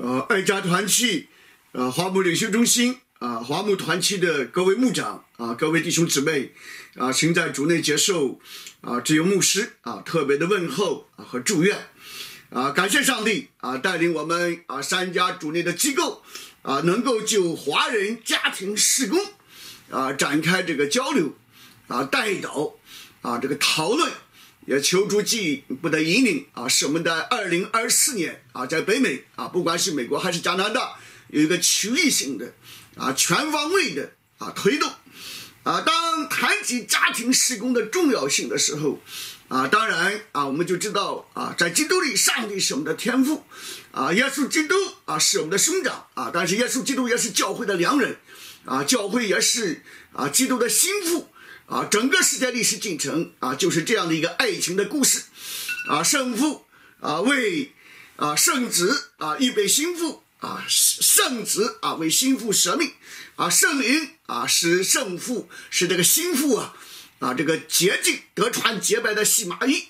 呃，爱家团契，呃，华牧领袖中心啊，华牧团契的各位牧长啊，各位弟兄姊妹啊，请在主内接受啊，只有牧师啊特别的问候啊和祝愿啊，感谢上帝啊，带领我们啊三家主内的机构啊，能够就华人家庭施工啊展开这个交流啊带导啊这个讨论。也求助进一步的引领啊，使我们在二零二四年啊，在北美啊，不管是美国还是加拿大，有一个区域性的啊、全方位的啊推动啊。当谈及家庭施工的重要性的时候啊，当然啊，我们就知道啊，在基督里，上帝是我们的天赋啊，耶稣基督啊是我们的兄长啊，但是耶稣基督也是教会的良人啊，教会也是啊基督的心腹。啊，整个世界历史进程啊，就是这样的一个爱情的故事，啊，圣父啊为啊圣子啊预备心腹啊，圣子啊为心腹舍命，啊圣灵啊使圣父使这个心腹啊啊这个洁净得穿洁白的细麻衣。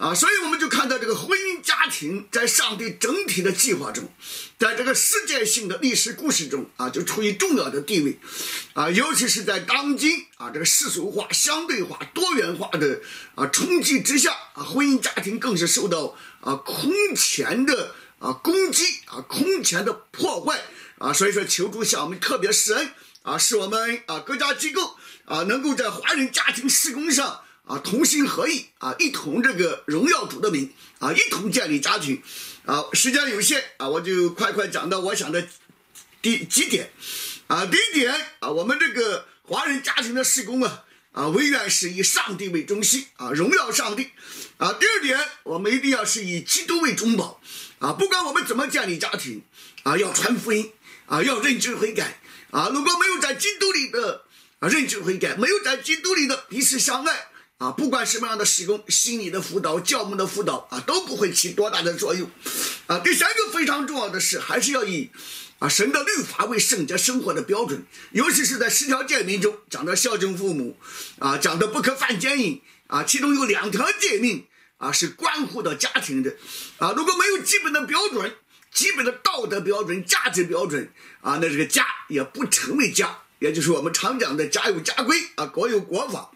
啊，所以我们就看到这个婚姻家庭在上帝整体的计划中，在这个世界性的历史故事中啊，就处于重要的地位，啊，尤其是在当今啊这个世俗化、相对化、多元化的啊冲击之下啊，婚姻家庭更是受到啊空前的啊攻击啊空前的破坏啊，所以说求助向我们特别施恩啊，使我们啊各家机构啊能够在华人家庭施工上。啊，同心合意啊，一同这个荣耀主的名啊，一同建立家庭啊。时间有限啊，我就快快讲到我想的第几点啊。第一点啊，我们这个华人家庭的施工啊啊，唯愿是以上帝为中心啊，荣耀上帝啊。第二点，我们一定要是以基督为中保啊，不管我们怎么建立家庭啊，要传福音啊，要认知悔改啊。如果没有在基督里的啊认知悔改，没有在基督里的彼此相爱。啊，不管什么样的施工，心理的辅导、教牧的辅导啊，都不会起多大的作用。啊，第三个非常重要的是，还是要以啊神的律法为圣洁生活的标准，尤其是在十条诫命中讲的孝敬父母，啊，讲的不可犯奸淫，啊，其中有两条诫命啊是关乎到家庭的，啊，如果没有基本的标准、基本的道德标准、价值标准，啊，那这个家也不成为家，也就是我们常讲的家有家规，啊，国有国法。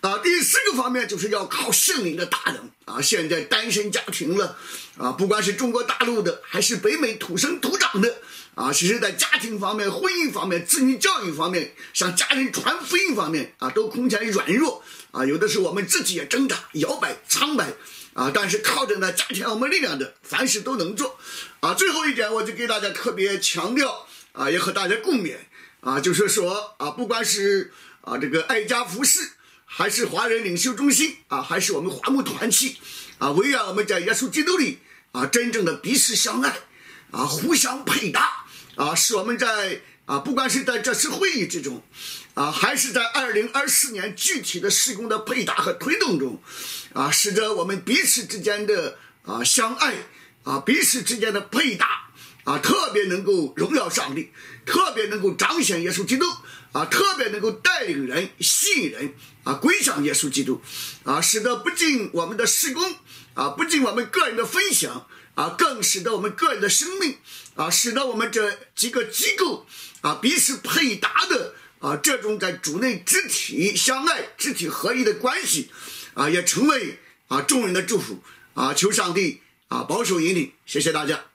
啊，第四个方面就是要靠圣灵的大能啊！现在单身家庭了，啊，不管是中国大陆的还是北美土生土长的，啊，其实在家庭方面、婚姻方面、子女教育方面、向家人传福音方面啊，都空前软弱啊！有的时候我们自己也挣扎、摇摆、苍白啊，但是靠着呢加添我们力量的，凡事都能做啊！最后一点，我就给大家特别强调啊，也和大家共勉啊，就是说啊，不管是啊这个爱家服饰。还是华人领袖中心啊，还是我们华牧团契啊，唯愿我们在耶稣基督里啊，真正的彼此相爱啊，互相配搭啊，使我们在啊，不管是在这次会议之中啊，还是在二零二四年具体的施工的配搭和推动中啊，使得我们彼此之间的啊相爱啊，彼此之间的配搭。啊特，特别能够荣耀上帝，特别能够彰显耶稣基督，啊，特别能够带领人、吸引人，啊，归向耶稣基督，啊，使得不仅我们的施工，啊，不仅我们个人的分享，啊，更使得我们个人的生命，啊，使得我们这几个机构，啊，彼此配搭的，啊，这种在主内肢体相爱、肢体合一的关系，啊，也成为啊众人的祝福，啊，求上帝啊保守引领，谢谢大家。